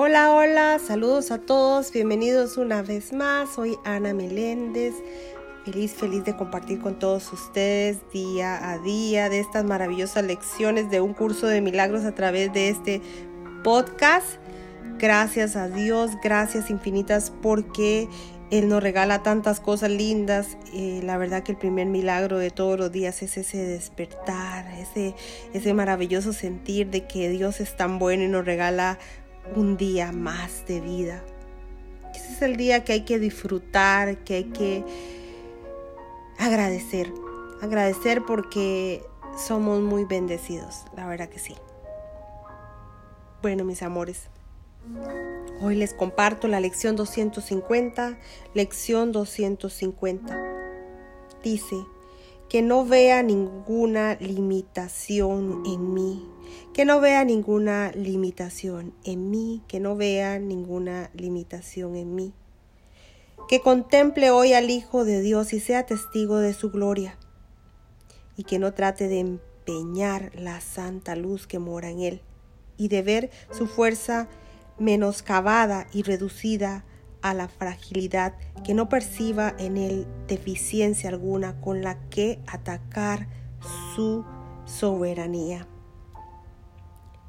Hola, hola, saludos a todos, bienvenidos una vez más. Soy Ana Meléndez, feliz, feliz de compartir con todos ustedes día a día de estas maravillosas lecciones de un curso de milagros a través de este podcast. Gracias a Dios, gracias infinitas porque Él nos regala tantas cosas lindas. Eh, la verdad que el primer milagro de todos los días es ese despertar, ese, ese maravilloso sentir de que Dios es tan bueno y nos regala un día más de vida. Ese es el día que hay que disfrutar, que hay que agradecer. Agradecer porque somos muy bendecidos, la verdad que sí. Bueno, mis amores, hoy les comparto la lección 250, lección 250. Dice, que no vea ninguna limitación en mí, que no vea ninguna limitación en mí, que no vea ninguna limitación en mí. Que contemple hoy al Hijo de Dios y sea testigo de su gloria, y que no trate de empeñar la santa luz que mora en él, y de ver su fuerza menoscabada y reducida a la fragilidad, que no perciba en él deficiencia alguna con la que atacar su soberanía.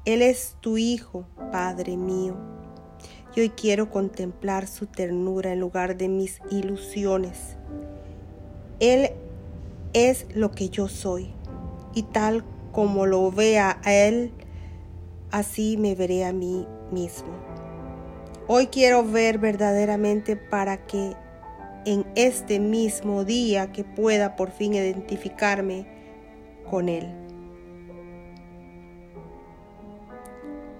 Él es tu Hijo, Padre mío. Y hoy quiero contemplar su ternura en lugar de mis ilusiones. Él es lo que yo soy, y tal como lo vea a Él, así me veré a mí mismo. Hoy quiero ver verdaderamente para que en este mismo día que pueda por fin identificarme con Él.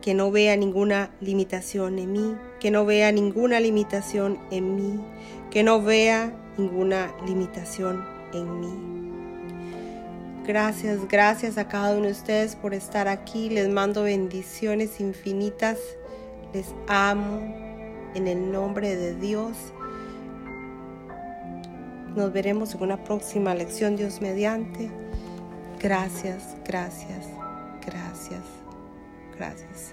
Que no vea ninguna limitación en mí, que no vea ninguna limitación en mí, que no vea ninguna limitación en mí. Gracias, gracias a cada uno de ustedes por estar aquí. Les mando bendiciones infinitas. Les amo en el nombre de Dios. Nos veremos en una próxima lección, Dios mediante. Gracias, gracias, gracias, gracias.